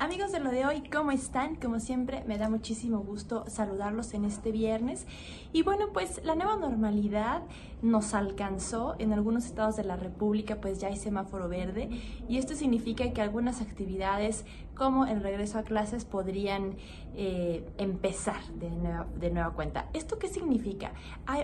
Amigos de lo de hoy, ¿cómo están? Como siempre, me da muchísimo gusto saludarlos en este viernes. Y bueno, pues la nueva normalidad nos alcanzó. En algunos estados de la República pues ya hay semáforo verde y esto significa que algunas actividades como el regreso a clases podrían eh, empezar de nueva, cuenta. ¿Esto qué significa?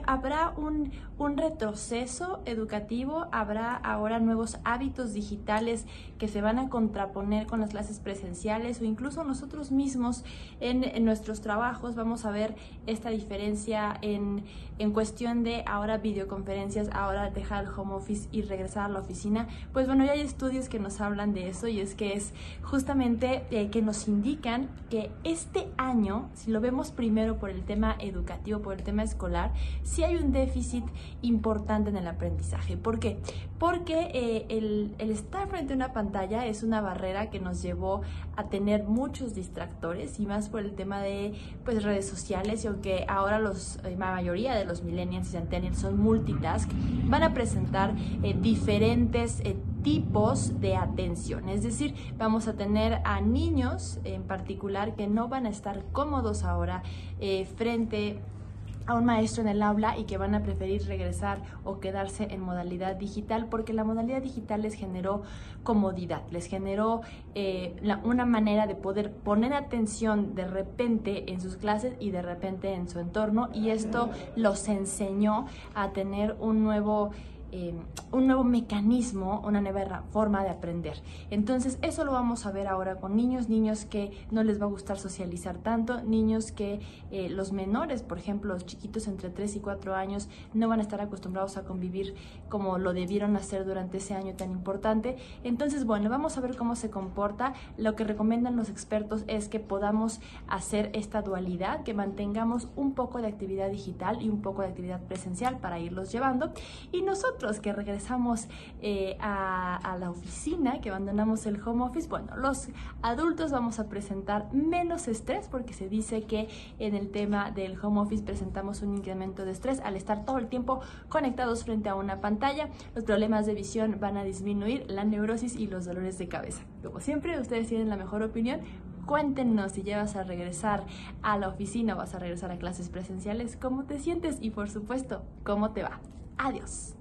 Habrá un retroceso educativo, habrá ahora nuevos hábitos digitales que se van a contraponer con las clases presenciales o incluso nosotros mismos en, nuestros trabajos vamos a ver esta diferencia en, en cuestión de ahora videoconferencias, ahora dejar el home office y regresar a la oficina. Pues bueno, ya hay estudios que nos hablan de eso y es que es justamente eh, que nos indican que este año, si lo vemos primero por el tema educativo, por el tema escolar, sí hay un déficit importante en el aprendizaje. ¿Por qué? Porque eh, el, el, estar frente a una pantalla es una barrera que nos llevó a tener muchos distractores y más por el tema de pues, redes sociales y aunque ahora los, eh, la mayoría de los millennials y centennials son multitask, van a presentar diferentes tipos de atención. Es decir, vamos a tener a niños en particular que no van a estar cómodos ahora eh, frente a un maestro en el aula y que van a preferir regresar o quedarse en modalidad digital porque la modalidad digital les generó comodidad, les generó eh, la, una manera de poder poner atención de repente en sus clases y de repente en su entorno y esto los enseñó a tener un nuevo Em, un nuevo mecanismo, una nueva forma de aprender. Entonces, eso lo vamos a ver ahora con niños, niños que no les va a gustar socializar tanto, niños que eh, los menores, por ejemplo, los chiquitos entre 3 y 4 años, no van a estar acostumbrados a convivir como lo debieron hacer durante ese año tan importante. Entonces, bueno, vamos a ver cómo se comporta. Lo que recomiendan los expertos es que podamos hacer esta dualidad, que mantengamos un poco de actividad digital y un poco de actividad presencial para irlos llevando. Y nosotros los que regresamos eh, a, a, la oficina, que abandonamos el home office, bueno, los adultos vamos a presentar menos estrés porque se dice que en el tema del home office presentamos un incremento de estrés al estar todo el tiempo conectados frente a una pantalla. Los problemas de visión van a disminuir, la neurosis y los dolores de cabeza. Como siempre, ustedes tienen la mejor opinión. Cuéntenos si llevas a regresar a la oficina o vas a regresar a clases presenciales, cómo te sientes y por supuesto, cómo te va. Adiós.